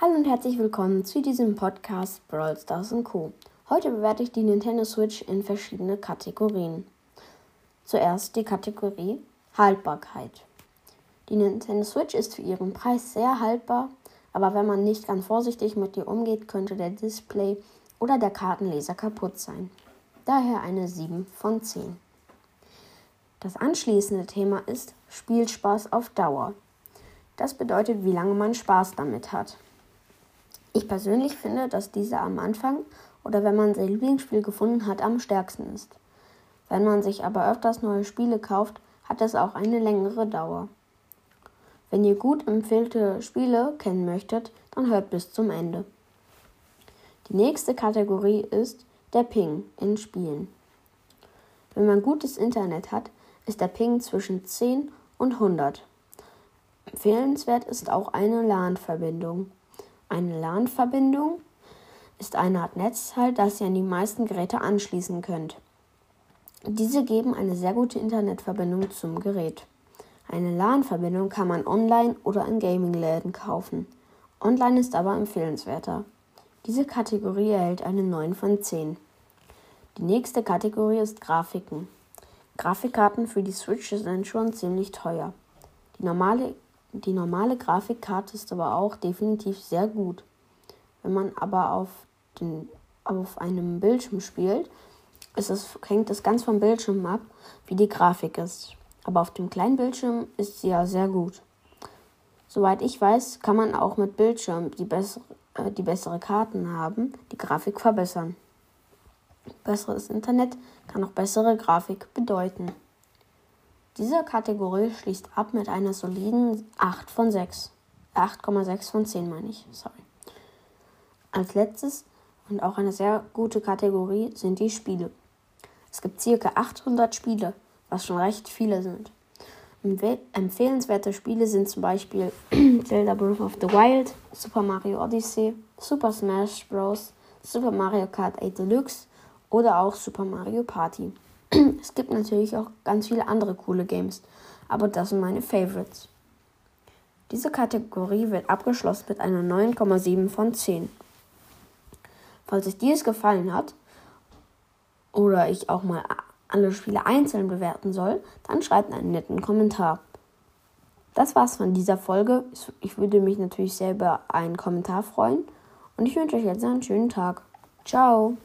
Hallo und herzlich willkommen zu diesem Podcast Brawl Stars Co. Heute bewerte ich die Nintendo Switch in verschiedene Kategorien. Zuerst die Kategorie Haltbarkeit. Die Nintendo Switch ist für ihren Preis sehr haltbar, aber wenn man nicht ganz vorsichtig mit ihr umgeht, könnte der Display oder der Kartenleser kaputt sein. Daher eine 7 von 10. Das anschließende Thema ist Spielspaß auf Dauer. Das bedeutet, wie lange man Spaß damit hat. Ich persönlich finde, dass dieser am Anfang oder wenn man sein Lieblingsspiel gefunden hat, am stärksten ist. Wenn man sich aber öfters neue Spiele kauft, hat es auch eine längere Dauer. Wenn ihr gut empfehlte Spiele kennen möchtet, dann hört bis zum Ende. Die nächste Kategorie ist der Ping in Spielen. Wenn man gutes Internet hat, ist der Ping zwischen 10 und 100. Empfehlenswert ist auch eine LAN-Verbindung. Eine LAN-Verbindung ist eine Art Netzteil, das ihr an die meisten Geräte anschließen könnt. Diese geben eine sehr gute Internetverbindung zum Gerät. Eine LAN-Verbindung kann man online oder in Gaming-Läden kaufen. Online ist aber empfehlenswerter. Diese Kategorie erhält eine 9 von 10. Die nächste Kategorie ist Grafiken. Grafikkarten für die Switch sind schon ziemlich teuer. Die normale, die normale Grafikkarte ist aber auch definitiv sehr gut. Wenn man aber auf, den, auf einem Bildschirm spielt, es, hängt es ganz vom Bildschirm ab, wie die Grafik ist. Aber auf dem kleinen Bildschirm ist sie ja sehr gut. Soweit ich weiß, kann man auch mit Bildschirm, die, bessere, äh, die bessere Karten haben, die Grafik verbessern. Besseres Internet kann auch bessere Grafik bedeuten. Diese Kategorie schließt ab mit einer soliden 8 von 6. 8,6 von 10 meine ich, sorry. Als letztes und auch eine sehr gute Kategorie sind die Spiele. Es gibt circa 800 Spiele, was schon recht viele sind. Empfehlenswerte Spiele sind zum Beispiel Zelda Breath of the Wild, Super Mario Odyssey, Super Smash Bros., Super Mario Kart 8 Deluxe oder auch Super Mario Party. es gibt natürlich auch ganz viele andere coole Games, aber das sind meine Favorites. Diese Kategorie wird abgeschlossen mit einer 9,7 von 10. Falls euch dies gefallen hat oder ich auch mal alle Spiele einzeln bewerten soll, dann schreibt einen netten Kommentar. Das war's von dieser Folge. Ich würde mich natürlich sehr über einen Kommentar freuen und ich wünsche euch jetzt einen schönen Tag. Ciao!